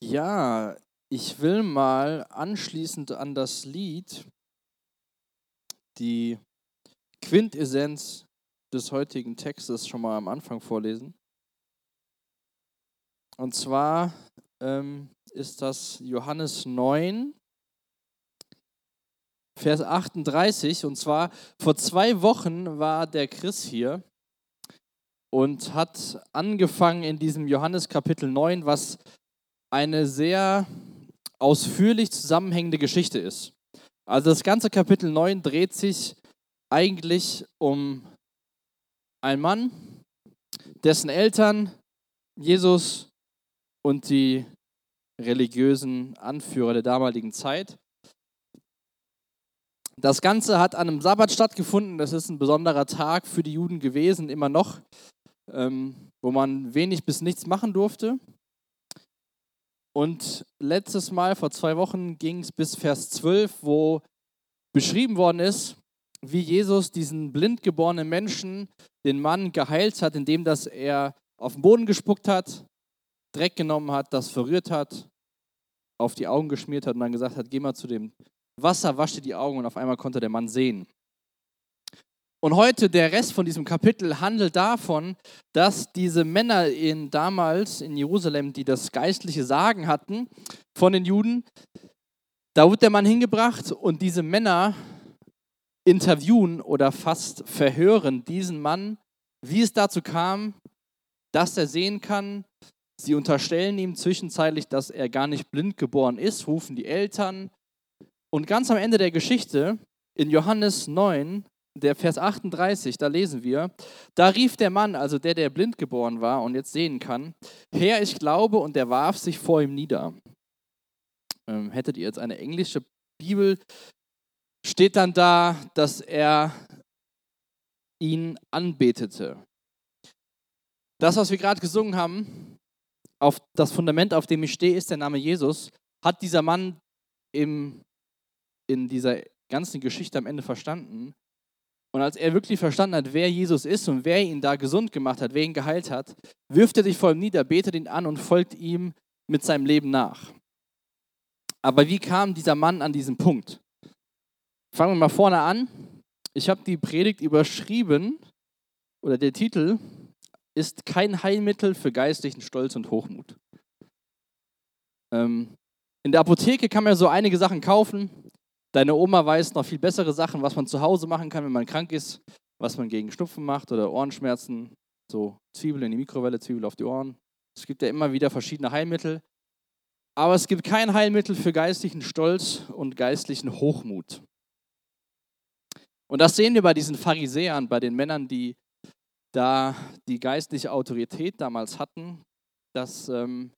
Ja, ich will mal anschließend an das Lied die Quintessenz des heutigen Textes schon mal am Anfang vorlesen. Und zwar ähm, ist das Johannes 9, Vers 38. Und zwar vor zwei Wochen war der Chris hier und hat angefangen in diesem Johannes Kapitel 9, was eine sehr ausführlich zusammenhängende Geschichte ist. Also das ganze Kapitel 9 dreht sich eigentlich um einen Mann, dessen Eltern Jesus und die religiösen Anführer der damaligen Zeit. Das Ganze hat an einem Sabbat stattgefunden. Das ist ein besonderer Tag für die Juden gewesen, immer noch, ähm, wo man wenig bis nichts machen durfte. Und letztes Mal, vor zwei Wochen, ging es bis Vers 12, wo beschrieben worden ist, wie Jesus diesen blind geborenen Menschen, den Mann, geheilt hat, indem dass er auf den Boden gespuckt hat, Dreck genommen hat, das verrührt hat, auf die Augen geschmiert hat und dann gesagt hat, geh mal zu dem Wasser, wasche die Augen und auf einmal konnte der Mann sehen. Und heute der Rest von diesem Kapitel handelt davon, dass diese Männer in, damals in Jerusalem, die das geistliche Sagen hatten von den Juden, da wird der Mann hingebracht und diese Männer interviewen oder fast verhören diesen Mann, wie es dazu kam, dass er sehen kann. Sie unterstellen ihm zwischenzeitlich, dass er gar nicht blind geboren ist, rufen die Eltern. Und ganz am Ende der Geschichte, in Johannes 9, der Vers 38, da lesen wir, da rief der Mann, also der, der blind geboren war und jetzt sehen kann, Herr, ich glaube, und er warf sich vor ihm nieder. Ähm, hättet ihr jetzt eine englische Bibel, steht dann da, dass er ihn anbetete. Das, was wir gerade gesungen haben, auf das Fundament, auf dem ich stehe, ist der Name Jesus, hat dieser Mann im, in dieser ganzen Geschichte am Ende verstanden und als er wirklich verstanden hat, wer Jesus ist und wer ihn da gesund gemacht hat, wer ihn geheilt hat, wirft er sich vor ihm nieder, betet ihn an und folgt ihm mit seinem Leben nach. Aber wie kam dieser Mann an diesen Punkt? Fangen wir mal vorne an. Ich habe die Predigt überschrieben, oder der Titel ist kein Heilmittel für geistlichen Stolz und Hochmut. Ähm, in der Apotheke kann man so einige Sachen kaufen. Deine Oma weiß noch viel bessere Sachen, was man zu Hause machen kann, wenn man krank ist, was man gegen Schnupfen macht oder Ohrenschmerzen, so Zwiebel in die Mikrowelle, Zwiebel auf die Ohren. Es gibt ja immer wieder verschiedene Heilmittel. Aber es gibt kein Heilmittel für geistlichen Stolz und geistlichen Hochmut. Und das sehen wir bei diesen Pharisäern, bei den Männern, die da die geistliche Autorität damals hatten, dass ähm,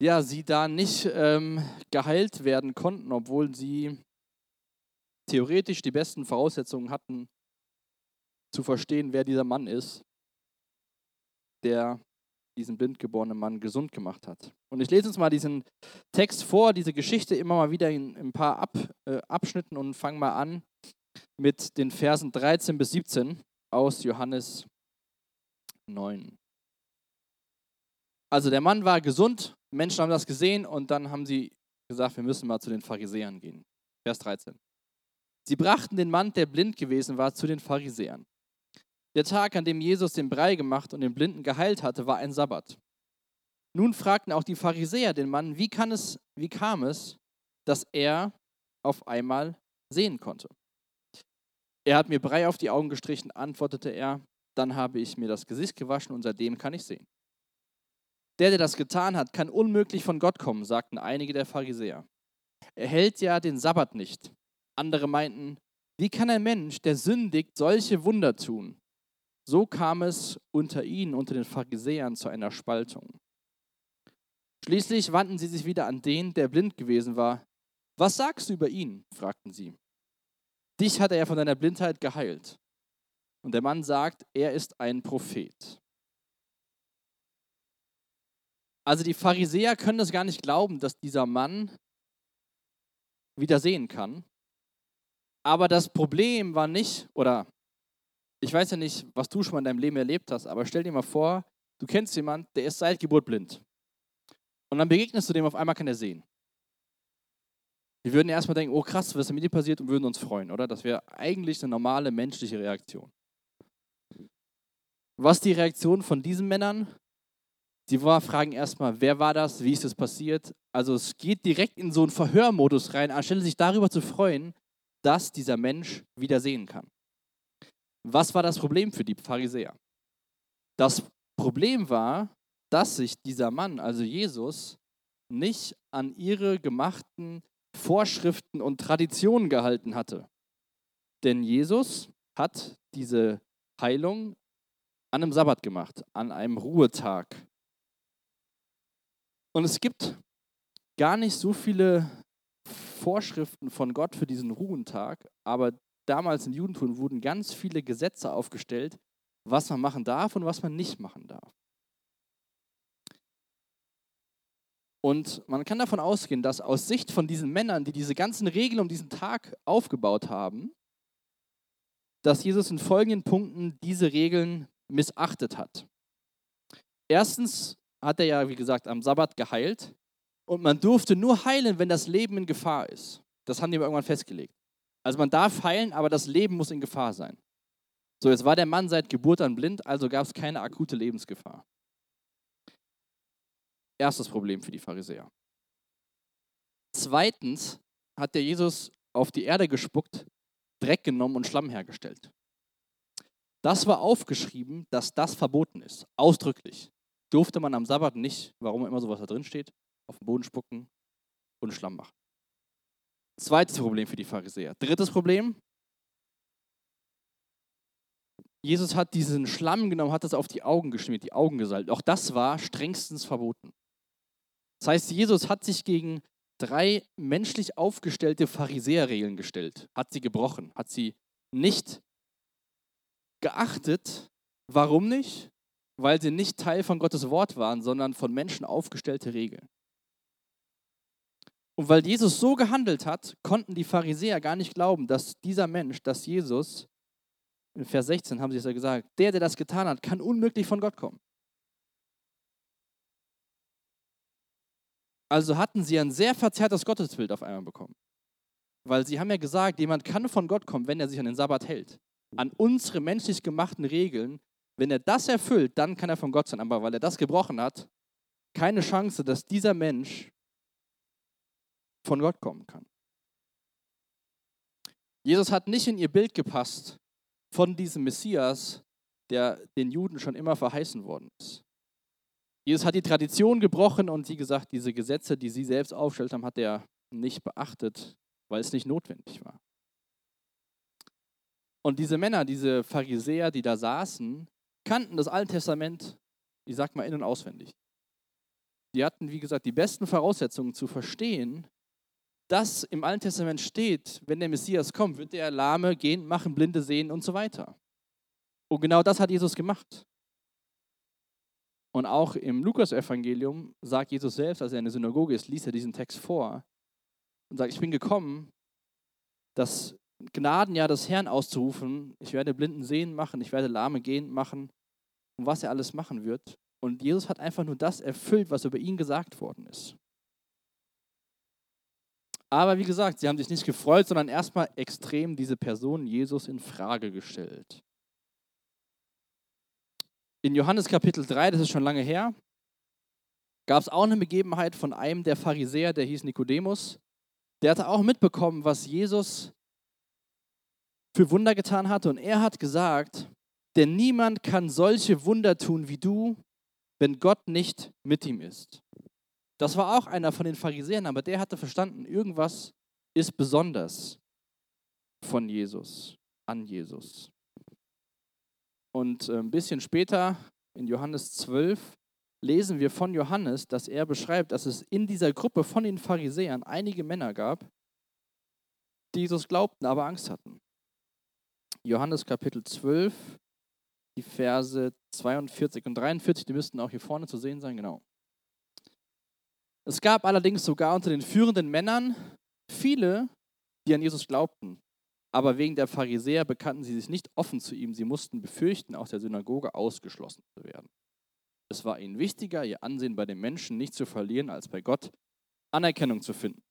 ja, sie da nicht ähm, geheilt werden konnten, obwohl sie theoretisch die besten Voraussetzungen hatten, zu verstehen, wer dieser Mann ist, der diesen blindgeborenen Mann gesund gemacht hat. Und ich lese uns mal diesen Text vor, diese Geschichte immer mal wieder in, ein paar Ab, äh, Abschnitten und fange mal an mit den Versen 13 bis 17 aus Johannes 9. Also der Mann war gesund, Menschen haben das gesehen und dann haben sie gesagt, wir müssen mal zu den Pharisäern gehen. Vers 13. Sie brachten den Mann, der blind gewesen war, zu den Pharisäern. Der Tag, an dem Jesus den Brei gemacht und den Blinden geheilt hatte, war ein Sabbat. Nun fragten auch die Pharisäer den Mann, wie, kann es, wie kam es, dass er auf einmal sehen konnte? Er hat mir Brei auf die Augen gestrichen, antwortete er, dann habe ich mir das Gesicht gewaschen und seitdem kann ich sehen. Der, der das getan hat, kann unmöglich von Gott kommen, sagten einige der Pharisäer. Er hält ja den Sabbat nicht. Andere meinten, wie kann ein Mensch, der sündigt, solche Wunder tun? So kam es unter ihnen, unter den Pharisäern, zu einer Spaltung. Schließlich wandten sie sich wieder an den, der blind gewesen war. Was sagst du über ihn? fragten sie. Dich hat er von deiner Blindheit geheilt. Und der Mann sagt, er ist ein Prophet. Also die Pharisäer können das gar nicht glauben, dass dieser Mann wieder sehen kann. Aber das Problem war nicht, oder ich weiß ja nicht, was du schon mal in deinem Leben erlebt hast, aber stell dir mal vor, du kennst jemanden, der ist seit Geburt blind. Und dann begegnest du dem, auf einmal kann er sehen. Wir würden erstmal denken, oh krass, was ist mit dir passiert und würden uns freuen, oder? Das wäre eigentlich eine normale menschliche Reaktion. Was die Reaktion von diesen Männern? War, fragen erstmal, wer war das, wie ist es passiert? Also es geht direkt in so einen Verhörmodus rein, anstelle sich darüber zu freuen, dass dieser Mensch wieder sehen kann. Was war das Problem für die Pharisäer? Das Problem war, dass sich dieser Mann, also Jesus, nicht an ihre gemachten Vorschriften und Traditionen gehalten hatte. Denn Jesus hat diese Heilung an einem Sabbat gemacht, an einem Ruhetag. Und es gibt gar nicht so viele Vorschriften von Gott für diesen Ruhentag, aber damals im Judentum wurden ganz viele Gesetze aufgestellt, was man machen darf und was man nicht machen darf. Und man kann davon ausgehen, dass aus Sicht von diesen Männern, die diese ganzen Regeln um diesen Tag aufgebaut haben, dass Jesus in folgenden Punkten diese Regeln missachtet hat. Erstens hat er ja, wie gesagt, am Sabbat geheilt und man durfte nur heilen, wenn das Leben in Gefahr ist. Das haben die irgendwann festgelegt. Also man darf heilen, aber das Leben muss in Gefahr sein. So, jetzt war der Mann seit Geburt an blind, also gab es keine akute Lebensgefahr. Erstes Problem für die Pharisäer. Zweitens hat der Jesus auf die Erde gespuckt, Dreck genommen und Schlamm hergestellt. Das war aufgeschrieben, dass das verboten ist, ausdrücklich. Durfte man am Sabbat nicht, warum immer sowas da drin steht, auf den Boden spucken und Schlamm machen. Zweites Problem für die Pharisäer. Drittes Problem, Jesus hat diesen Schlamm genommen, hat das auf die Augen geschmiert, die Augen gesalbt. Auch das war strengstens verboten. Das heißt, Jesus hat sich gegen drei menschlich aufgestellte Pharisäerregeln gestellt, hat sie gebrochen, hat sie nicht geachtet. Warum nicht? Weil sie nicht Teil von Gottes Wort waren, sondern von Menschen aufgestellte Regeln. Und weil Jesus so gehandelt hat, konnten die Pharisäer gar nicht glauben, dass dieser Mensch, dass Jesus, in Vers 16 haben sie es ja gesagt, der, der das getan hat, kann unmöglich von Gott kommen. Also hatten sie ein sehr verzerrtes Gottesbild auf einmal bekommen. Weil sie haben ja gesagt, jemand kann von Gott kommen, wenn er sich an den Sabbat hält. An unsere menschlich gemachten Regeln. Wenn er das erfüllt, dann kann er von Gott sein. Aber weil er das gebrochen hat, keine Chance, dass dieser Mensch von Gott kommen kann. Jesus hat nicht in ihr Bild gepasst von diesem Messias, der den Juden schon immer verheißen worden ist. Jesus hat die Tradition gebrochen und wie gesagt, diese Gesetze, die sie selbst aufgestellt haben, hat er nicht beachtet, weil es nicht notwendig war. Und diese Männer, diese Pharisäer, die da saßen, kannten das Alte Testament, ich sag mal, in- und auswendig. Die hatten, wie gesagt, die besten Voraussetzungen zu verstehen, dass im Alten Testament steht, wenn der Messias kommt, wird er Lahme gehen, machen, Blinde sehen und so weiter. Und genau das hat Jesus gemacht. Und auch im Lukas-Evangelium sagt Jesus selbst, als er in der Synagoge ist, liest er diesen Text vor und sagt, ich bin gekommen, das Gnadenjahr des Herrn auszurufen. Ich werde Blinden sehen machen, ich werde Lahme gehen machen und was er alles machen wird. Und Jesus hat einfach nur das erfüllt, was über ihn gesagt worden ist. Aber wie gesagt, sie haben sich nicht gefreut, sondern erstmal extrem diese Person Jesus in Frage gestellt. In Johannes Kapitel 3, das ist schon lange her, gab es auch eine Begebenheit von einem der Pharisäer, der hieß Nikodemus. Der hatte auch mitbekommen, was Jesus für Wunder getan hatte. Und er hat gesagt, denn niemand kann solche Wunder tun wie du, wenn Gott nicht mit ihm ist. Das war auch einer von den Pharisäern, aber der hatte verstanden, irgendwas ist besonders von Jesus, an Jesus. Und äh, ein bisschen später, in Johannes 12, lesen wir von Johannes, dass er beschreibt, dass es in dieser Gruppe von den Pharisäern einige Männer gab, die Jesus glaubten, aber Angst hatten. Johannes Kapitel 12, die Verse 42 und 43, die müssten auch hier vorne zu sehen sein, genau. Es gab allerdings sogar unter den führenden Männern viele, die an Jesus glaubten. Aber wegen der Pharisäer bekannten sie sich nicht offen zu ihm. Sie mussten befürchten, aus der Synagoge ausgeschlossen zu werden. Es war ihnen wichtiger, ihr Ansehen bei den Menschen nicht zu verlieren, als bei Gott Anerkennung zu finden.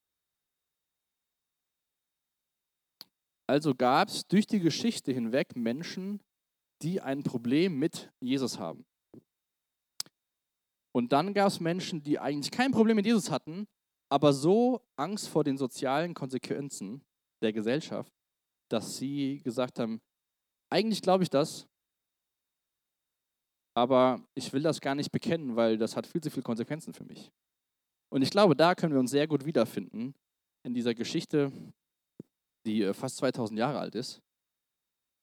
Also gab es durch die Geschichte hinweg Menschen, die ein Problem mit Jesus haben. Und dann gab es Menschen, die eigentlich kein Problem mit Jesus hatten, aber so Angst vor den sozialen Konsequenzen der Gesellschaft, dass sie gesagt haben, eigentlich glaube ich das, aber ich will das gar nicht bekennen, weil das hat viel zu viele Konsequenzen für mich. Und ich glaube, da können wir uns sehr gut wiederfinden in dieser Geschichte, die äh, fast 2000 Jahre alt ist,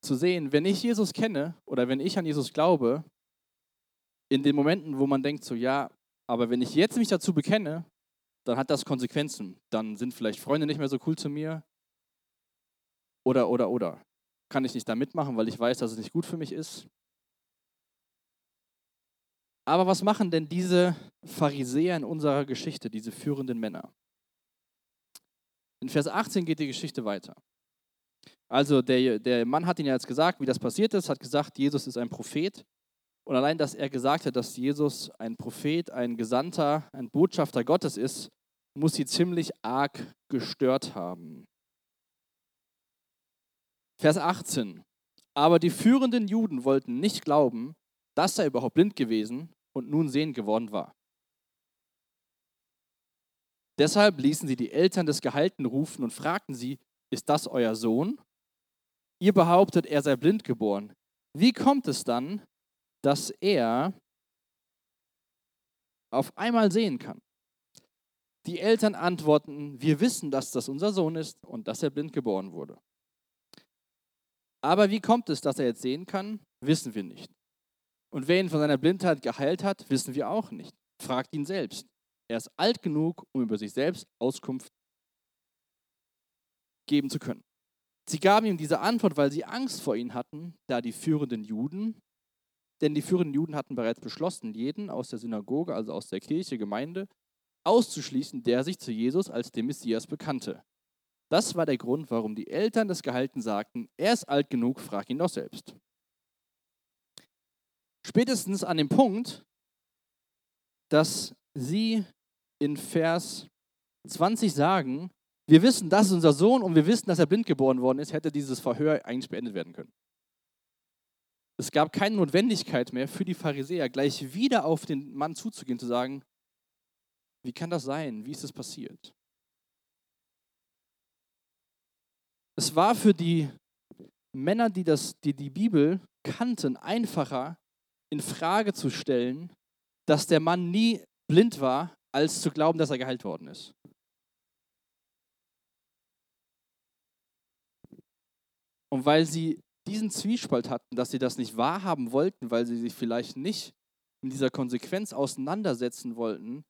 zu sehen, wenn ich Jesus kenne oder wenn ich an Jesus glaube, in den Momenten, wo man denkt, so ja, aber wenn ich jetzt mich dazu bekenne, dann hat das Konsequenzen. Dann sind vielleicht Freunde nicht mehr so cool zu mir. Oder, oder, oder. Kann ich nicht da mitmachen, weil ich weiß, dass es nicht gut für mich ist. Aber was machen denn diese Pharisäer in unserer Geschichte, diese führenden Männer? In Vers 18 geht die Geschichte weiter. Also der, der Mann hat ihnen jetzt gesagt, wie das passiert ist, hat gesagt, Jesus ist ein Prophet. Und allein, dass er gesagt hat, dass Jesus ein Prophet, ein Gesandter, ein Botschafter Gottes ist, muss sie ziemlich arg gestört haben. Vers 18. Aber die führenden Juden wollten nicht glauben, dass er überhaupt blind gewesen und nun sehend geworden war. Deshalb ließen sie die Eltern des Gehalten rufen und fragten sie, ist das euer Sohn? Ihr behauptet, er sei blind geboren. Wie kommt es dann, dass er auf einmal sehen kann? Die Eltern antworten, wir wissen, dass das unser Sohn ist und dass er blind geboren wurde. Aber wie kommt es, dass er jetzt sehen kann? Wissen wir nicht. Und wer ihn von seiner Blindheit geheilt hat, wissen wir auch nicht. Fragt ihn selbst. Er ist alt genug, um über sich selbst Auskunft geben zu können. Sie gaben ihm diese Antwort, weil sie Angst vor ihm hatten, da die führenden Juden, denn die führenden Juden hatten bereits beschlossen, jeden aus der Synagoge, also aus der Kirche, Gemeinde, auszuschließen, der sich zu Jesus als dem Messias bekannte. Das war der Grund, warum die Eltern des Gehalten sagten, er ist alt genug, frag ihn doch selbst. Spätestens an dem Punkt, dass sie in Vers 20 sagen, wir wissen, das ist unser Sohn und wir wissen, dass er blind geboren worden ist, hätte dieses Verhör eigentlich beendet werden können. Es gab keine Notwendigkeit mehr für die Pharisäer, gleich wieder auf den Mann zuzugehen, zu sagen, wie kann das sein? Wie ist das passiert? Es war für die Männer, die, das, die die Bibel kannten, einfacher, in Frage zu stellen, dass der Mann nie blind war, als zu glauben, dass er geheilt worden ist. Und weil sie diesen Zwiespalt hatten, dass sie das nicht wahrhaben wollten, weil sie sich vielleicht nicht in dieser Konsequenz auseinandersetzen wollten,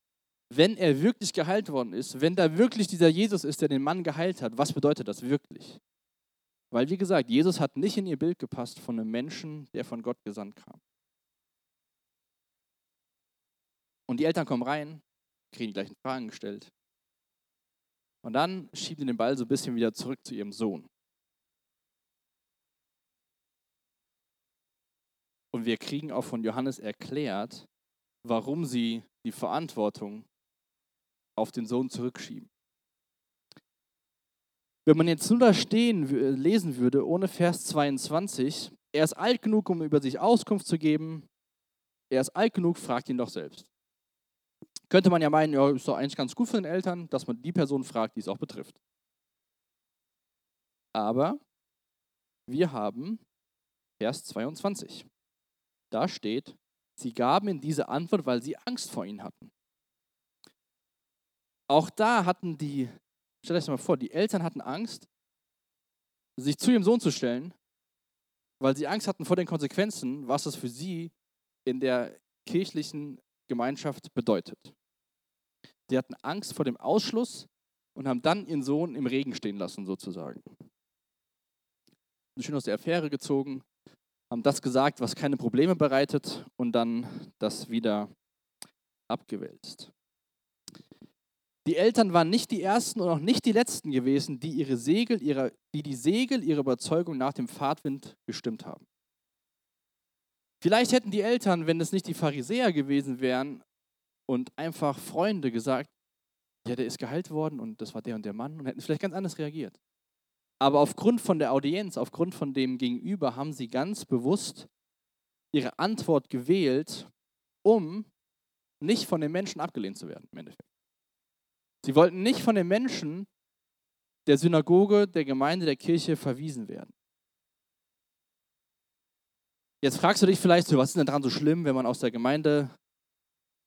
wenn er wirklich geheilt worden ist, wenn da wirklich dieser Jesus ist, der den Mann geheilt hat, was bedeutet das wirklich? Weil, wie gesagt, Jesus hat nicht in ihr Bild gepasst von einem Menschen, der von Gott gesandt kam. Und die Eltern kommen rein, kriegen die gleichen Fragen gestellt. Und dann schieben sie den Ball so ein bisschen wieder zurück zu ihrem Sohn. Und wir kriegen auch von Johannes erklärt, warum sie die Verantwortung auf den Sohn zurückschieben. Wenn man jetzt nur da stehen lesen würde, ohne Vers 22, er ist alt genug, um über sich Auskunft zu geben, er ist alt genug, fragt ihn doch selbst. Könnte man ja meinen, ja, ist doch eigentlich ganz gut für den Eltern, dass man die Person fragt, die es auch betrifft. Aber wir haben Vers 22. Da steht, sie gaben ihm diese Antwort, weil sie Angst vor ihm hatten. Auch da hatten die, stell euch mal vor, die Eltern hatten Angst, sich zu ihrem Sohn zu stellen, weil sie Angst hatten vor den Konsequenzen, was es für sie in der kirchlichen Gemeinschaft bedeutet. Sie hatten Angst vor dem Ausschluss und haben dann ihren Sohn im Regen stehen lassen, sozusagen. Schön aus der Affäre gezogen, haben das gesagt, was keine Probleme bereitet und dann das wieder abgewälzt. Die Eltern waren nicht die ersten und auch nicht die letzten gewesen, die, ihre Segel, ihrer, die die Segel ihrer Überzeugung nach dem Fahrtwind gestimmt haben. Vielleicht hätten die Eltern, wenn es nicht die Pharisäer gewesen wären und einfach Freunde gesagt, ja, der ist geheilt worden und das war der und der Mann und hätten vielleicht ganz anders reagiert. Aber aufgrund von der Audienz, aufgrund von dem Gegenüber haben sie ganz bewusst ihre Antwort gewählt, um nicht von den Menschen abgelehnt zu werden, im Endeffekt. Sie wollten nicht von den Menschen der Synagoge, der Gemeinde, der Kirche verwiesen werden. Jetzt fragst du dich vielleicht was ist denn daran so schlimm, wenn man aus der Gemeinde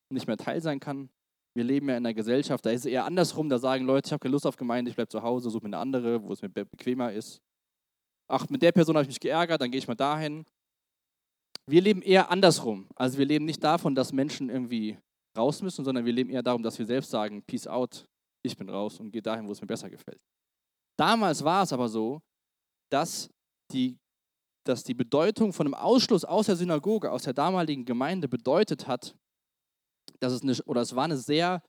nicht mehr Teil sein kann? Wir leben ja in einer Gesellschaft, da ist es eher andersrum, da sagen Leute, ich habe keine Lust auf Gemeinde, ich bleibe zu Hause, suche mir eine andere, wo es mir bequemer ist. Ach, mit der Person habe ich mich geärgert, dann gehe ich mal dahin. Wir leben eher andersrum. Also wir leben nicht davon, dass Menschen irgendwie raus müssen, sondern wir leben eher darum, dass wir selbst sagen, Peace out, ich bin raus und gehe dahin, wo es mir besser gefällt. Damals war es aber so, dass die, dass die Bedeutung von einem Ausschluss aus der Synagoge, aus der damaligen Gemeinde bedeutet hat, dass es eine, oder es war eine sehr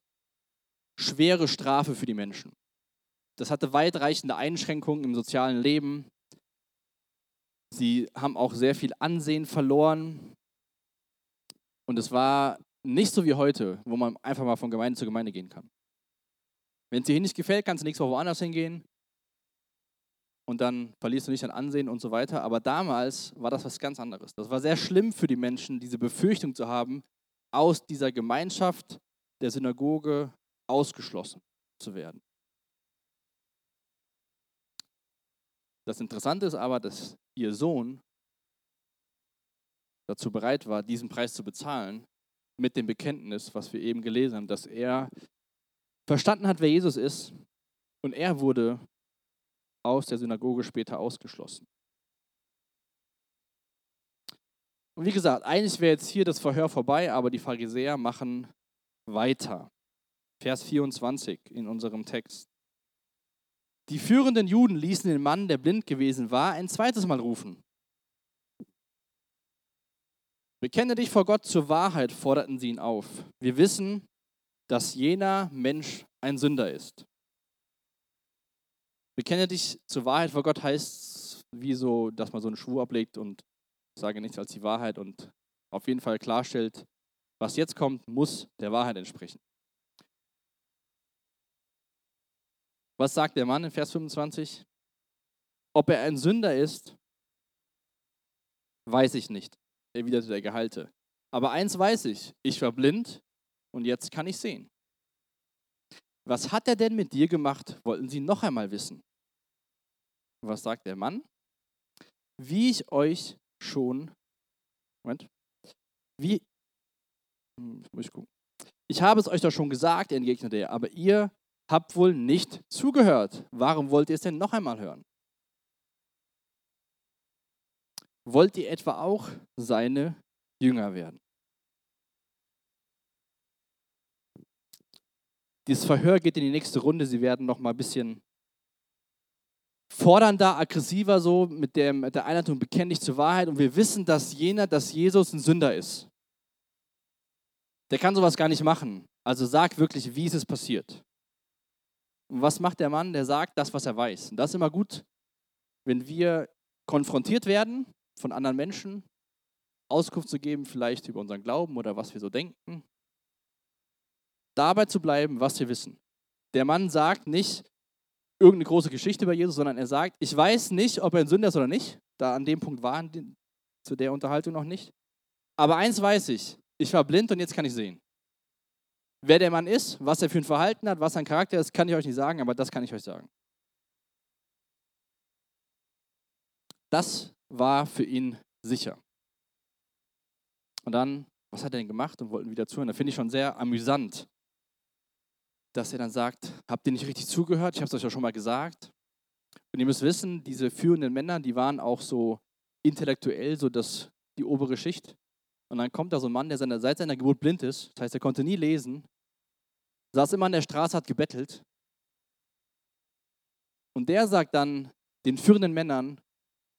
schwere Strafe für die Menschen. Das hatte weitreichende Einschränkungen im sozialen Leben. Sie haben auch sehr viel Ansehen verloren. Und es war nicht so wie heute, wo man einfach mal von Gemeinde zu Gemeinde gehen kann. Wenn es dir hier nicht gefällt, kannst du nächste Woche woanders hingehen. Und dann verlierst du nicht an Ansehen und so weiter. Aber damals war das was ganz anderes. Das war sehr schlimm für die Menschen, diese Befürchtung zu haben, aus dieser Gemeinschaft der Synagoge ausgeschlossen zu werden. Das Interessante ist aber, dass ihr Sohn dazu bereit war, diesen Preis zu bezahlen, mit dem Bekenntnis, was wir eben gelesen haben, dass er verstanden hat, wer Jesus ist und er wurde aus der Synagoge später ausgeschlossen. Und wie gesagt, eigentlich wäre jetzt hier das Verhör vorbei, aber die Pharisäer machen weiter. Vers 24 in unserem Text. Die führenden Juden ließen den Mann, der blind gewesen war, ein zweites Mal rufen. Bekenne dich vor Gott zur Wahrheit, forderten sie ihn auf. Wir wissen, dass jener Mensch ein Sünder ist. Bekenne dich zur Wahrheit vor Gott heißt wie so, dass man so einen Schwur ablegt und sage nichts als die Wahrheit und auf jeden Fall klarstellt, was jetzt kommt, muss der Wahrheit entsprechen. Was sagt der Mann in Vers 25? Ob er ein Sünder ist, weiß ich nicht erwiderte der Gehalte. Aber eins weiß ich, ich war blind und jetzt kann ich sehen. Was hat er denn mit dir gemacht, wollten sie noch einmal wissen. Was sagt der Mann? Wie ich euch schon, Moment, wie, hm, muss ich gucken. Ich habe es euch doch schon gesagt, entgegnete er, aber ihr habt wohl nicht zugehört. Warum wollt ihr es denn noch einmal hören? Wollt ihr etwa auch seine Jünger werden? Dieses Verhör geht in die nächste Runde. Sie werden noch mal ein bisschen fordernder, aggressiver so mit der, mit der Einleitung bekenne dich zur Wahrheit und wir wissen, dass jener, dass Jesus ein Sünder ist. Der kann sowas gar nicht machen. Also sag wirklich, wie ist es passiert. Und was macht der Mann? Der sagt das, was er weiß. Und das ist immer gut, wenn wir konfrontiert werden von anderen Menschen Auskunft zu geben, vielleicht über unseren Glauben oder was wir so denken. Dabei zu bleiben, was wir wissen. Der Mann sagt nicht irgendeine große Geschichte über Jesus, sondern er sagt, ich weiß nicht, ob er ein Sünder ist oder nicht. Da an dem Punkt waren die, zu der Unterhaltung noch nicht. Aber eins weiß ich, ich war blind und jetzt kann ich sehen. Wer der Mann ist, was er für ein Verhalten hat, was sein Charakter ist, kann ich euch nicht sagen, aber das kann ich euch sagen. Das war für ihn sicher. Und dann, was hat er denn gemacht und wollten wieder zuhören? Da finde ich schon sehr amüsant, dass er dann sagt, habt ihr nicht richtig zugehört? Ich habe es euch ja schon mal gesagt. Und ihr müsst wissen, diese führenden Männer, die waren auch so intellektuell, so das, die obere Schicht. Und dann kommt da so ein Mann, der seine, seit seiner Geburt blind ist, das heißt, er konnte nie lesen, saß immer an der Straße, hat gebettelt. Und der sagt dann den führenden Männern,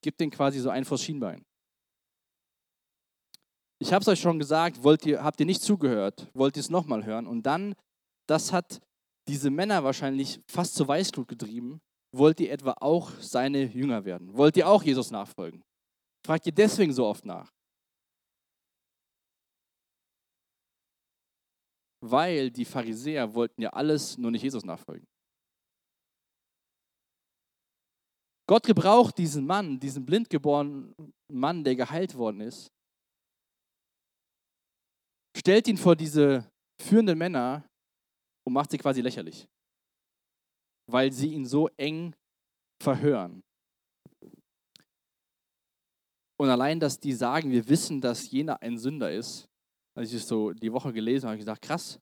gibt denen quasi so ein vors Schienbein. Ich habe es euch schon gesagt, wollt ihr, habt ihr nicht zugehört, wollt ihr es nochmal hören? Und dann, das hat diese Männer wahrscheinlich fast zur Weißglut getrieben, wollt ihr etwa auch seine Jünger werden? Wollt ihr auch Jesus nachfolgen? Fragt ihr deswegen so oft nach? Weil die Pharisäer wollten ja alles, nur nicht Jesus nachfolgen. Gott gebraucht diesen Mann, diesen blindgeborenen Mann, der geheilt worden ist, stellt ihn vor diese führenden Männer und macht sie quasi lächerlich, weil sie ihn so eng verhören. Und allein, dass die sagen, wir wissen, dass jener ein Sünder ist, als ich es so die Woche gelesen habe, habe ich gesagt, krass,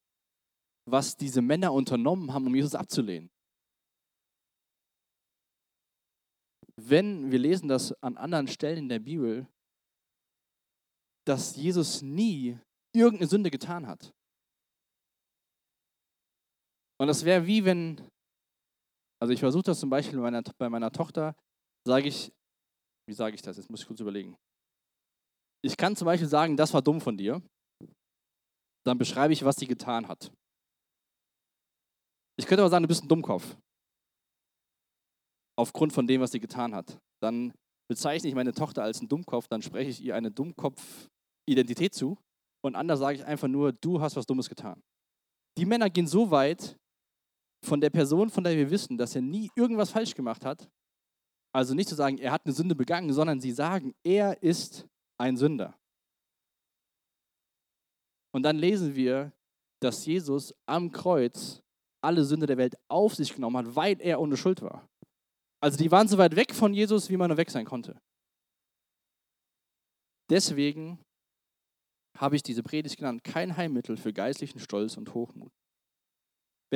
was diese Männer unternommen haben, um Jesus abzulehnen. Wenn wir lesen das an anderen Stellen in der Bibel, dass Jesus nie irgendeine Sünde getan hat. Und das wäre wie wenn, also ich versuche das zum Beispiel bei meiner, bei meiner Tochter, sage ich, wie sage ich das? Jetzt muss ich kurz überlegen. Ich kann zum Beispiel sagen, das war dumm von dir. Dann beschreibe ich, was sie getan hat. Ich könnte aber sagen, du bist ein Dummkopf. Aufgrund von dem, was sie getan hat. Dann bezeichne ich meine Tochter als einen Dummkopf, dann spreche ich ihr eine Dummkopf-Identität zu. Und anders sage ich einfach nur, du hast was Dummes getan. Die Männer gehen so weit von der Person, von der wir wissen, dass er nie irgendwas falsch gemacht hat, also nicht zu sagen, er hat eine Sünde begangen, sondern sie sagen, er ist ein Sünder. Und dann lesen wir, dass Jesus am Kreuz alle Sünde der Welt auf sich genommen hat, weil er ohne Schuld war. Also die waren so weit weg von Jesus, wie man nur weg sein konnte. Deswegen habe ich diese Predigt genannt, kein Heilmittel für geistlichen Stolz und Hochmut.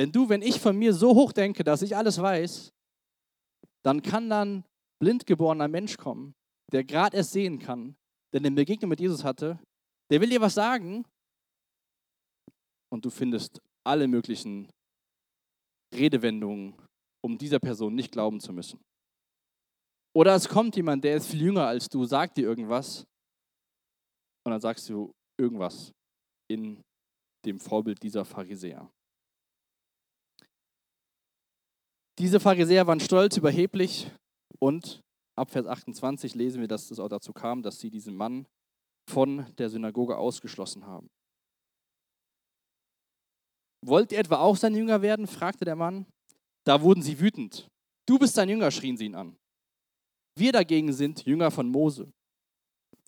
Wenn du, wenn ich von mir so hoch denke, dass ich alles weiß, dann kann dann blind geborener Mensch kommen, der gerade erst sehen kann, der eine Begegnung mit Jesus hatte, der will dir was sagen und du findest alle möglichen Redewendungen, um dieser Person nicht glauben zu müssen. Oder es kommt jemand, der ist viel jünger als du, sagt dir irgendwas und dann sagst du irgendwas in dem Vorbild dieser Pharisäer. Diese Pharisäer waren stolz, überheblich und ab Vers 28 lesen wir, dass es auch dazu kam, dass sie diesen Mann von der Synagoge ausgeschlossen haben. Wollt ihr etwa auch sein Jünger werden? fragte der Mann. Da wurden sie wütend. Du bist sein Jünger, schrien sie ihn an. Wir dagegen sind Jünger von Mose.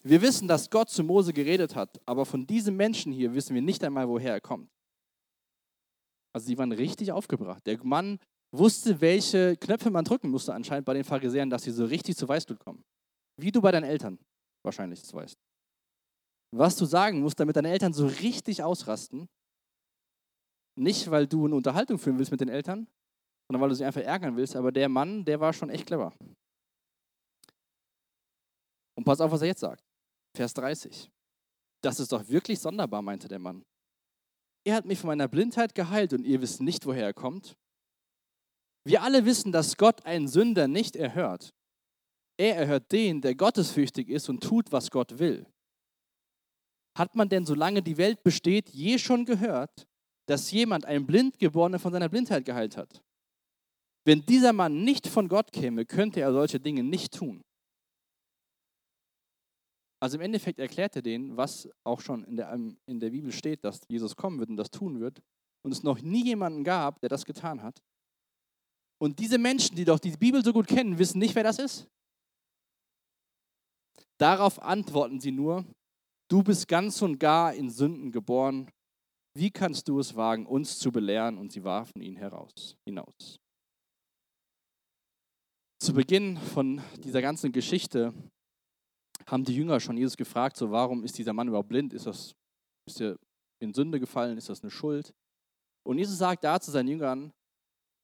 Wir wissen, dass Gott zu Mose geredet hat, aber von diesem Menschen hier wissen wir nicht einmal, woher er kommt. Also sie waren richtig aufgebracht. Der Mann wusste, welche Knöpfe man drücken musste anscheinend bei den Pharisäern, dass sie so richtig zu Weißblut kommen. Wie du bei deinen Eltern wahrscheinlich das weißt. Was du sagen musst, damit deine Eltern so richtig ausrasten. Nicht, weil du eine Unterhaltung führen willst mit den Eltern, sondern weil du sie einfach ärgern willst. Aber der Mann, der war schon echt clever. Und pass auf, was er jetzt sagt. Vers 30. Das ist doch wirklich sonderbar, meinte der Mann. Er hat mich von meiner Blindheit geheilt und ihr wisst nicht, woher er kommt. Wir alle wissen, dass Gott einen Sünder nicht erhört. Er erhört den, der gottesfürchtig ist und tut, was Gott will. Hat man denn, solange die Welt besteht, je schon gehört, dass jemand einen Blindgeborenen von seiner Blindheit geheilt hat? Wenn dieser Mann nicht von Gott käme, könnte er solche Dinge nicht tun. Also im Endeffekt erklärt er denen, was auch schon in der, in der Bibel steht, dass Jesus kommen wird und das tun wird. Und es noch nie jemanden gab, der das getan hat. Und diese Menschen, die doch die Bibel so gut kennen, wissen nicht, wer das ist. Darauf antworten sie nur, du bist ganz und gar in Sünden geboren. Wie kannst du es wagen, uns zu belehren? Und sie warfen ihn heraus, hinaus. Zu Beginn von dieser ganzen Geschichte haben die Jünger schon Jesus gefragt, so warum ist dieser Mann überhaupt blind? Ist, das, ist er in Sünde gefallen? Ist das eine Schuld? Und Jesus sagt da zu seinen Jüngern,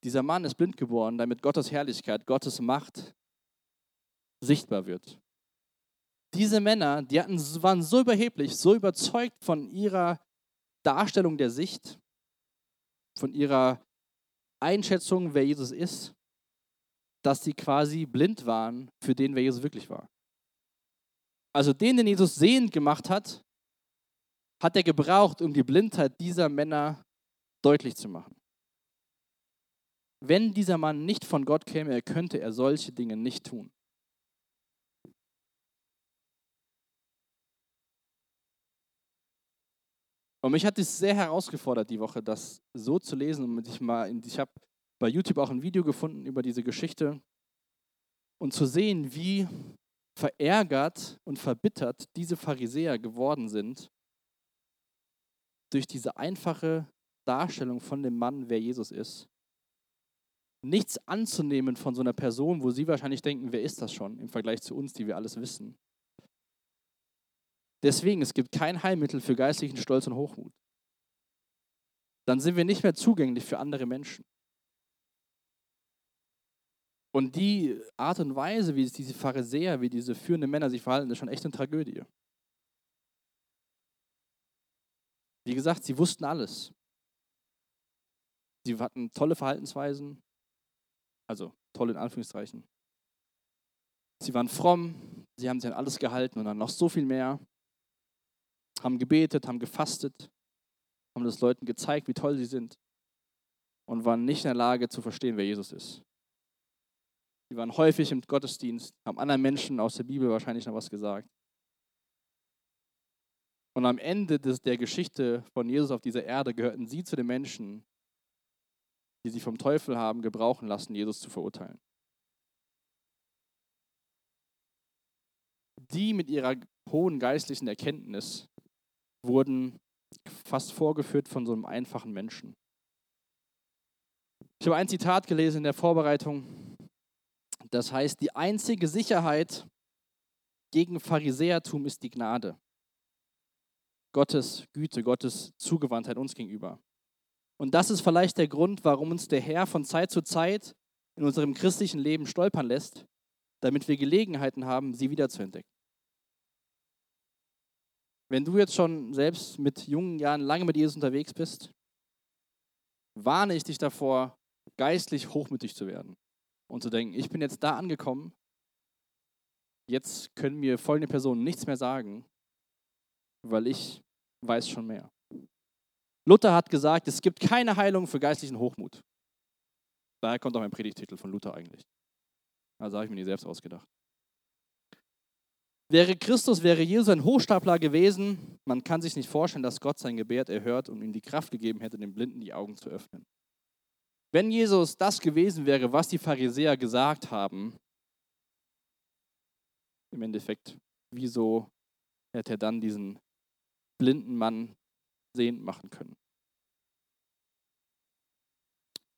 dieser Mann ist blind geworden, damit Gottes Herrlichkeit, Gottes Macht sichtbar wird. Diese Männer, die hatten, waren so überheblich, so überzeugt von ihrer Darstellung der Sicht, von ihrer Einschätzung, wer Jesus ist, dass sie quasi blind waren für den, wer Jesus wirklich war. Also den, den Jesus sehend gemacht hat, hat er gebraucht, um die Blindheit dieser Männer deutlich zu machen. Wenn dieser Mann nicht von Gott käme, könnte er solche Dinge nicht tun. Und mich hat es sehr herausgefordert, die Woche, das so zu lesen. Und ich, ich habe bei YouTube auch ein Video gefunden über diese Geschichte und zu sehen, wie verärgert und verbittert diese Pharisäer geworden sind durch diese einfache Darstellung von dem Mann, wer Jesus ist. Nichts anzunehmen von so einer Person, wo sie wahrscheinlich denken, wer ist das schon im Vergleich zu uns, die wir alles wissen. Deswegen, es gibt kein Heilmittel für geistlichen Stolz und Hochmut. Dann sind wir nicht mehr zugänglich für andere Menschen. Und die Art und Weise, wie diese Pharisäer, wie diese führenden Männer sich verhalten, ist schon echt eine Tragödie. Wie gesagt, sie wussten alles. Sie hatten tolle Verhaltensweisen, also toll in Anführungszeichen. Sie waren fromm, sie haben sich an alles gehalten und dann noch so viel mehr haben gebetet, haben gefastet, haben das Leuten gezeigt, wie toll sie sind und waren nicht in der Lage zu verstehen, wer Jesus ist. Sie waren häufig im Gottesdienst, haben anderen Menschen aus der Bibel wahrscheinlich noch was gesagt. Und am Ende des, der Geschichte von Jesus auf dieser Erde gehörten sie zu den Menschen, die sie vom Teufel haben gebrauchen lassen, Jesus zu verurteilen. Die mit ihrer hohen geistlichen Erkenntnis wurden fast vorgeführt von so einem einfachen Menschen. Ich habe ein Zitat gelesen in der Vorbereitung. Das heißt, die einzige Sicherheit gegen Pharisäertum ist die Gnade. Gottes Güte, Gottes Zugewandtheit uns gegenüber. Und das ist vielleicht der Grund, warum uns der Herr von Zeit zu Zeit in unserem christlichen Leben stolpern lässt, damit wir Gelegenheiten haben, sie wiederzuentdecken. Wenn du jetzt schon selbst mit jungen Jahren lange mit Jesus unterwegs bist, warne ich dich davor, geistlich hochmütig zu werden und zu denken, ich bin jetzt da angekommen, jetzt können mir folgende Personen nichts mehr sagen, weil ich weiß schon mehr. Luther hat gesagt, es gibt keine Heilung für geistlichen Hochmut. Daher kommt auch mein Predigtitel von Luther eigentlich. Also habe ich mir nicht selbst ausgedacht. Wäre Christus, wäre Jesus ein Hochstapler gewesen, man kann sich nicht vorstellen, dass Gott sein Gebet erhört und ihm die Kraft gegeben hätte, den Blinden die Augen zu öffnen. Wenn Jesus das gewesen wäre, was die Pharisäer gesagt haben, im Endeffekt, wieso hätte er dann diesen blinden Mann sehend machen können?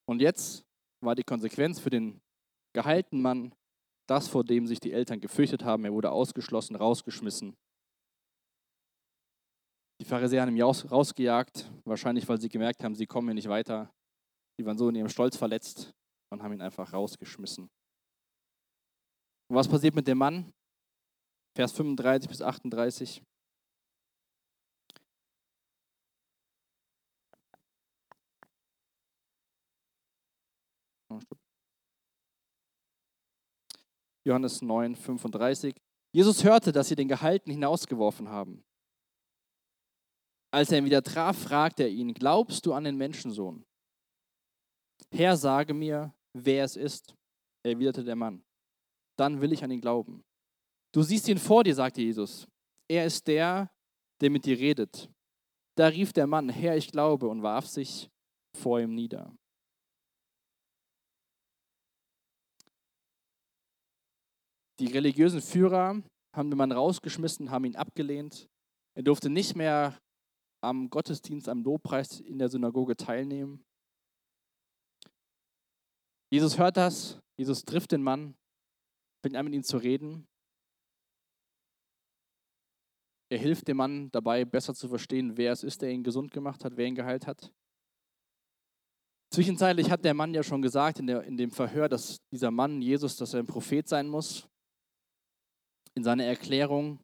Und jetzt war die Konsequenz für den geheilten Mann, das, vor dem sich die Eltern gefürchtet haben. Er wurde ausgeschlossen, rausgeschmissen. Die Pharisäer haben ihn rausgejagt, wahrscheinlich weil sie gemerkt haben, sie kommen hier nicht weiter. Sie waren so in ihrem Stolz verletzt und haben ihn einfach rausgeschmissen. Und was passiert mit dem Mann? Vers 35 bis 38. Johannes 9, 35. Jesus hörte, dass sie den Gehalten hinausgeworfen haben. Als er ihn wieder traf, fragte er ihn, glaubst du an den Menschensohn? Herr, sage mir, wer es ist, erwiderte der Mann. Dann will ich an ihn glauben. Du siehst ihn vor dir, sagte Jesus. Er ist der, der mit dir redet. Da rief der Mann, Herr, ich glaube, und warf sich vor ihm nieder. Die religiösen Führer haben den Mann rausgeschmissen, haben ihn abgelehnt. Er durfte nicht mehr am Gottesdienst, am Lobpreis in der Synagoge teilnehmen. Jesus hört das, Jesus trifft den Mann, fängt an mit ihm zu reden. Er hilft dem Mann dabei, besser zu verstehen, wer es ist, der ihn gesund gemacht hat, wer ihn geheilt hat. Zwischenzeitlich hat der Mann ja schon gesagt in, der, in dem Verhör, dass dieser Mann, Jesus, dass er ein Prophet sein muss in seiner Erklärung,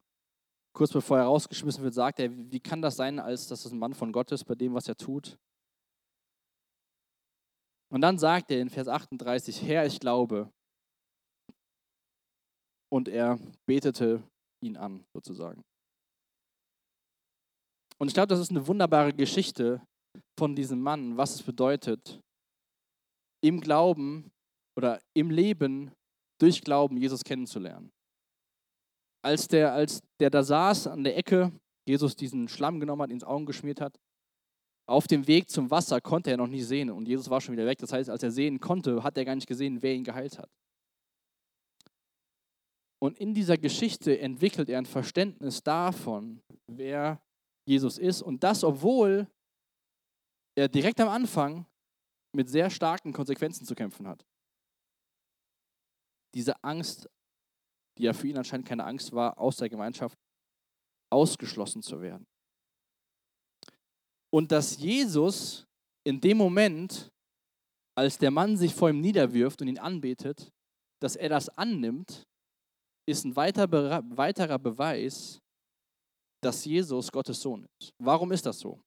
kurz bevor er rausgeschmissen wird, sagt er, wie kann das sein, als dass es ein Mann von Gott ist bei dem, was er tut? Und dann sagt er in Vers 38, Herr, ich glaube. Und er betete ihn an, sozusagen. Und ich glaube, das ist eine wunderbare Geschichte von diesem Mann, was es bedeutet, im Glauben oder im Leben durch Glauben Jesus kennenzulernen als der, als der da saß an der Ecke, Jesus diesen Schlamm genommen hat, ins Augen geschmiert hat, Auf dem Weg zum Wasser konnte er noch nicht sehen und Jesus war schon wieder weg. Das heißt, als er sehen konnte, hat er gar nicht gesehen, wer ihn geheilt hat. Und in dieser Geschichte entwickelt er ein Verständnis davon, wer Jesus ist. Und das, obwohl er direkt am Anfang mit sehr starken Konsequenzen zu kämpfen hat. Diese Angst, die ja für ihn anscheinend keine Angst war, aus der Gemeinschaft ausgeschlossen zu werden. Und dass Jesus in dem Moment, als der Mann sich vor ihm niederwirft und ihn anbetet, dass er das annimmt, ist ein weiterer Beweis, dass Jesus Gottes Sohn ist. Warum ist das so?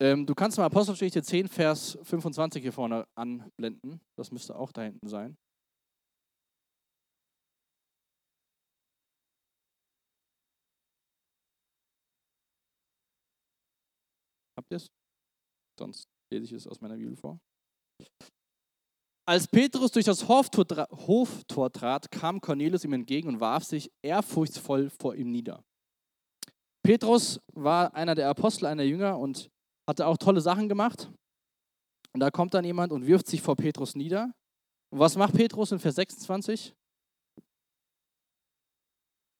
Ähm, du kannst mal Apostelgeschichte 10, Vers 25 hier vorne anblenden. Das müsste auch da hinten sein. Es? Sonst lese ich es aus meiner Bibel vor. Als Petrus durch das Hoftor, Hoftor trat, kam Cornelius ihm entgegen und warf sich ehrfurchtsvoll vor ihm nieder. Petrus war einer der Apostel, einer Jünger und hatte auch tolle Sachen gemacht. Und da kommt dann jemand und wirft sich vor Petrus nieder. Und was macht Petrus in Vers 26?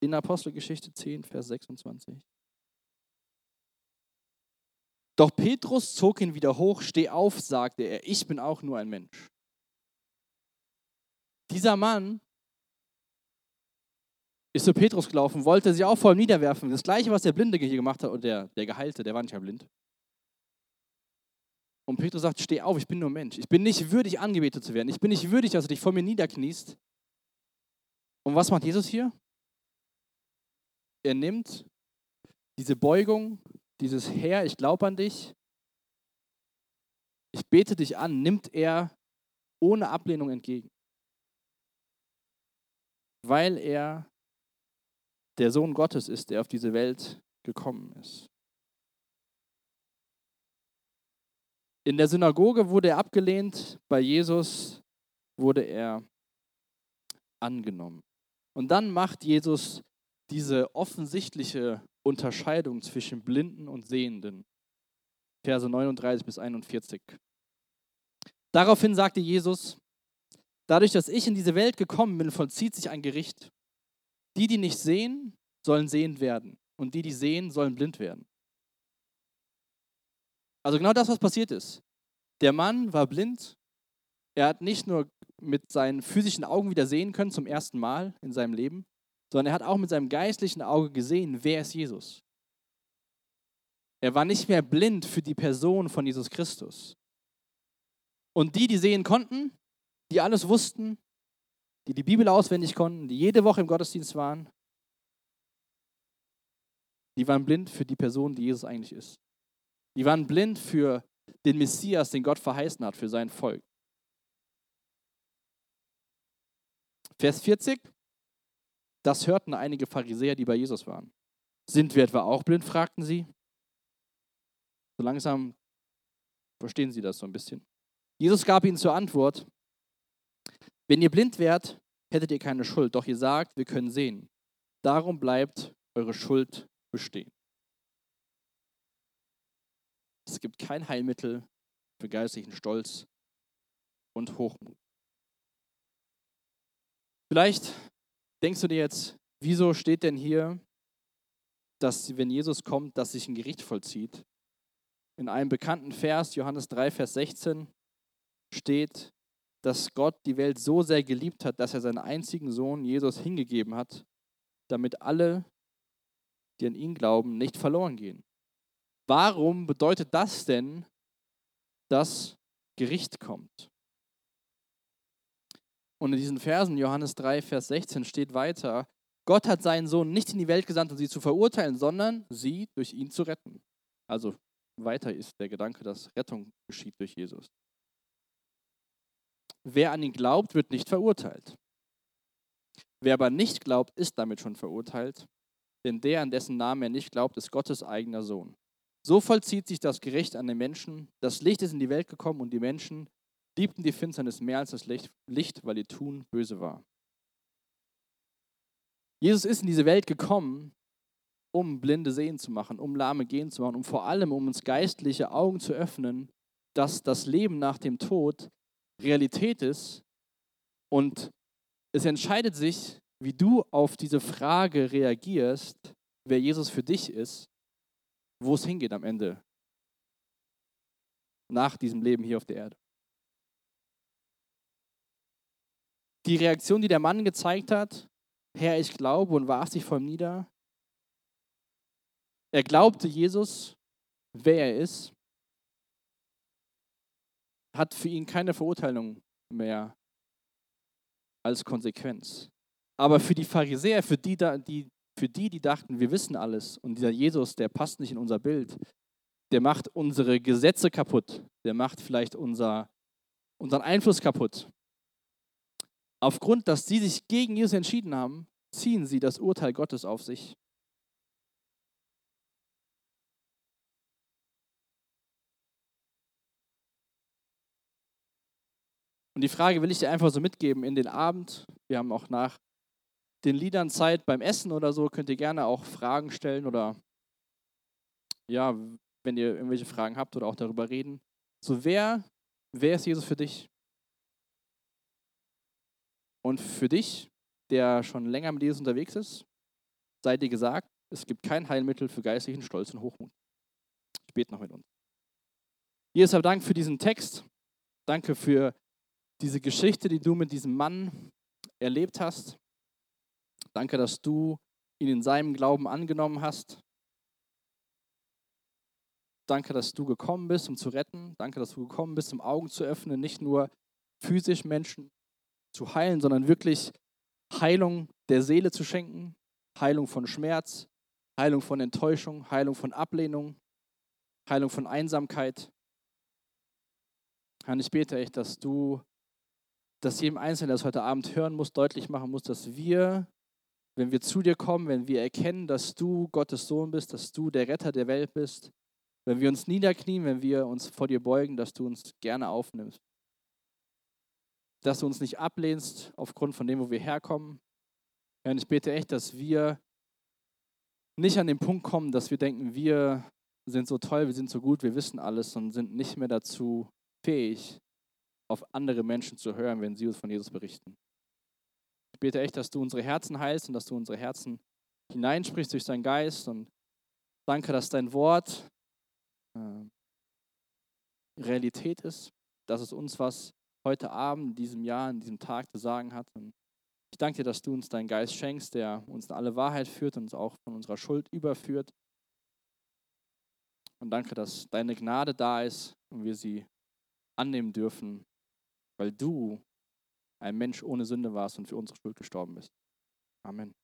In Apostelgeschichte 10, Vers 26. Doch Petrus zog ihn wieder hoch, steh auf, sagte er, ich bin auch nur ein Mensch. Dieser Mann ist zu Petrus gelaufen, wollte sich auch vor ihm niederwerfen. Das gleiche, was der Blinde hier gemacht hat, und der, der Geheilte, der war nicht mehr blind. Und Petrus sagt, steh auf, ich bin nur Mensch. Ich bin nicht würdig, angebetet zu werden. Ich bin nicht würdig, dass du dich vor mir niederkniest. Und was macht Jesus hier? Er nimmt diese Beugung, dieses Herr, ich glaube an dich, ich bete dich an, nimmt er ohne Ablehnung entgegen weil er der Sohn Gottes ist, der auf diese Welt gekommen ist. In der Synagoge wurde er abgelehnt, bei Jesus wurde er angenommen. Und dann macht Jesus diese offensichtliche Unterscheidung zwischen Blinden und Sehenden. Verse 39 bis 41. Daraufhin sagte Jesus, Dadurch, dass ich in diese Welt gekommen bin, vollzieht sich ein Gericht. Die, die nicht sehen, sollen sehend werden. Und die, die sehen, sollen blind werden. Also genau das, was passiert ist. Der Mann war blind. Er hat nicht nur mit seinen physischen Augen wieder sehen können zum ersten Mal in seinem Leben, sondern er hat auch mit seinem geistlichen Auge gesehen, wer ist Jesus. Er war nicht mehr blind für die Person von Jesus Christus. Und die, die sehen konnten, die alles wussten, die die Bibel auswendig konnten, die jede Woche im Gottesdienst waren, die waren blind für die Person, die Jesus eigentlich ist. Die waren blind für den Messias, den Gott verheißen hat, für sein Volk. Vers 40. Das hörten einige Pharisäer, die bei Jesus waren. Sind wir etwa auch blind? fragten sie. So langsam verstehen sie das so ein bisschen. Jesus gab ihnen zur Antwort, wenn ihr blind wärt, hättet ihr keine Schuld, doch ihr sagt, wir können sehen. Darum bleibt eure Schuld bestehen. Es gibt kein Heilmittel für geistlichen Stolz und Hochmut. Vielleicht denkst du dir jetzt, wieso steht denn hier, dass wenn Jesus kommt, dass sich ein Gericht vollzieht? In einem bekannten Vers, Johannes 3, Vers 16, steht, dass Gott die Welt so sehr geliebt hat, dass er seinen einzigen Sohn Jesus hingegeben hat, damit alle, die an ihn glauben, nicht verloren gehen. Warum bedeutet das denn, dass Gericht kommt? Und in diesen Versen, Johannes 3, Vers 16, steht weiter, Gott hat seinen Sohn nicht in die Welt gesandt, um sie zu verurteilen, sondern sie durch ihn zu retten. Also weiter ist der Gedanke, dass Rettung geschieht durch Jesus. Wer an ihn glaubt, wird nicht verurteilt. Wer aber nicht glaubt, ist damit schon verurteilt, denn der, an dessen Namen er nicht glaubt, ist Gottes eigener Sohn. So vollzieht sich das Gericht an den Menschen. Das Licht ist in die Welt gekommen und die Menschen liebten die Finsternis mehr als das Licht, weil ihr Tun böse war. Jesus ist in diese Welt gekommen, um Blinde sehen zu machen, um Lahme gehen zu machen, um vor allem um uns geistliche Augen zu öffnen, dass das Leben nach dem Tod Realität ist und es entscheidet sich, wie du auf diese Frage reagierst, wer Jesus für dich ist, wo es hingeht am Ende nach diesem Leben hier auf der Erde. Die Reaktion, die der Mann gezeigt hat, Herr, ich glaube und warf sich vor ihm nieder. Er glaubte Jesus, wer er ist, hat für ihn keine Verurteilung mehr als Konsequenz. Aber für die Pharisäer, für die, die, für die, die dachten, wir wissen alles und dieser Jesus, der passt nicht in unser Bild, der macht unsere Gesetze kaputt, der macht vielleicht unser, unseren Einfluss kaputt. Aufgrund, dass sie sich gegen Jesus entschieden haben, ziehen sie das Urteil Gottes auf sich. Und die Frage will ich dir einfach so mitgeben in den Abend. Wir haben auch nach den Liedern Zeit beim Essen oder so. Könnt ihr gerne auch Fragen stellen oder ja, wenn ihr irgendwelche Fragen habt oder auch darüber reden. So, wer, wer ist Jesus für dich? Und für dich, der schon länger mit Jesus unterwegs ist, sei dir gesagt, es gibt kein Heilmittel für geistlichen Stolz und Hochmut. Ich bete noch mit uns. Jesus, Dank für diesen Text. Danke für diese Geschichte, die du mit diesem Mann erlebt hast. Danke, dass du ihn in seinem Glauben angenommen hast. Danke, dass du gekommen bist, um zu retten. Danke, dass du gekommen bist, um Augen zu öffnen, nicht nur physisch Menschen zu heilen, sondern wirklich Heilung der Seele zu schenken, Heilung von Schmerz, Heilung von Enttäuschung, Heilung von Ablehnung, Heilung von Einsamkeit. Herr, ich bete echt, dass du dass jedem Einzelnen, der es heute Abend hören muss, deutlich machen muss, dass wir, wenn wir zu dir kommen, wenn wir erkennen, dass du Gottes Sohn bist, dass du der Retter der Welt bist, wenn wir uns niederknien, wenn wir uns vor dir beugen, dass du uns gerne aufnimmst. Dass du uns nicht ablehnst aufgrund von dem, wo wir herkommen. Ja, und ich bete echt, dass wir nicht an den Punkt kommen, dass wir denken, wir sind so toll, wir sind so gut, wir wissen alles und sind nicht mehr dazu fähig, auf andere Menschen zu hören, wenn sie uns von Jesus berichten. Ich bete echt, dass du unsere Herzen heilst und dass du unsere Herzen hineinsprichst durch deinen Geist und danke, dass dein Wort äh, Realität ist, dass es uns was heute Abend, in diesem Jahr, in diesem Tag zu sagen hat. Und ich danke dir, dass du uns deinen Geist schenkst, der uns in alle Wahrheit führt und uns auch von unserer Schuld überführt. Und danke, dass deine Gnade da ist und wir sie annehmen dürfen weil du ein Mensch ohne Sünde warst und für unsere Schuld gestorben bist. Amen.